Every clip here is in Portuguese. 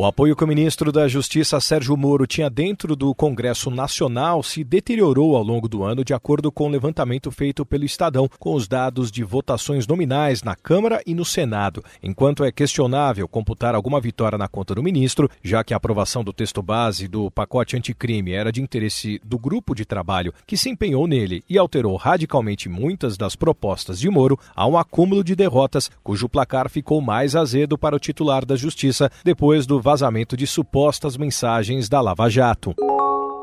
O apoio que o ministro da Justiça Sérgio Moro tinha dentro do Congresso Nacional se deteriorou ao longo do ano, de acordo com o levantamento feito pelo Estadão, com os dados de votações nominais na Câmara e no Senado. Enquanto é questionável computar alguma vitória na conta do ministro, já que a aprovação do texto base do pacote anticrime era de interesse do grupo de trabalho que se empenhou nele e alterou radicalmente muitas das propostas de Moro, há um acúmulo de derrotas, cujo placar ficou mais azedo para o titular da Justiça depois do vazamento de supostas mensagens da Lava Jato.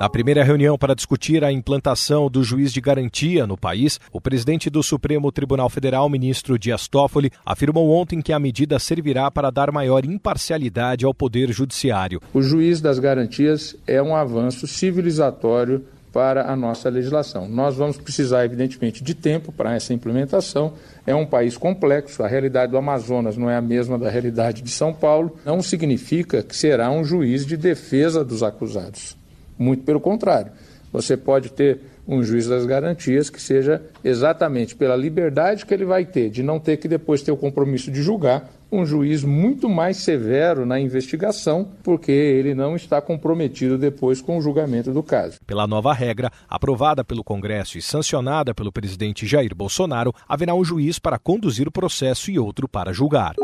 Na primeira reunião para discutir a implantação do juiz de garantia no país, o presidente do Supremo Tribunal Federal, ministro Dias Toffoli, afirmou ontem que a medida servirá para dar maior imparcialidade ao Poder Judiciário. O juiz das garantias é um avanço civilizatório para a nossa legislação. Nós vamos precisar, evidentemente, de tempo para essa implementação. É um país complexo, a realidade do Amazonas não é a mesma da realidade de São Paulo. Não significa que será um juiz de defesa dos acusados. Muito pelo contrário. Você pode ter um juiz das garantias que seja exatamente pela liberdade que ele vai ter de não ter que depois ter o compromisso de julgar, um juiz muito mais severo na investigação, porque ele não está comprometido depois com o julgamento do caso. Pela nova regra, aprovada pelo Congresso e sancionada pelo presidente Jair Bolsonaro, haverá um juiz para conduzir o processo e outro para julgar.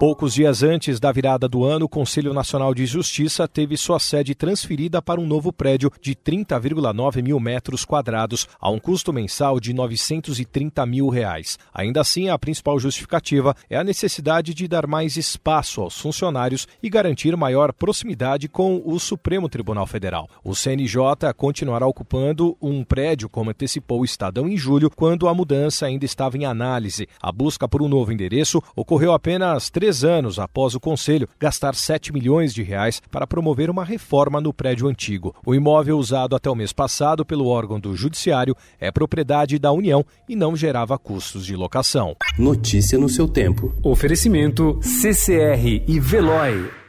Poucos dias antes da virada do ano, o Conselho Nacional de Justiça teve sua sede transferida para um novo prédio de 30,9 mil metros quadrados, a um custo mensal de 930 mil reais. Ainda assim, a principal justificativa é a necessidade de dar mais espaço aos funcionários e garantir maior proximidade com o Supremo Tribunal Federal. O CNJ continuará ocupando um prédio, como antecipou o Estadão em julho, quando a mudança ainda estava em análise. A busca por um novo endereço ocorreu apenas três três anos após o Conselho gastar 7 milhões de reais para promover uma reforma no prédio antigo. O imóvel usado até o mês passado pelo órgão do Judiciário é propriedade da União e não gerava custos de locação. Notícia no seu tempo. Oferecimento CCR e Veloy.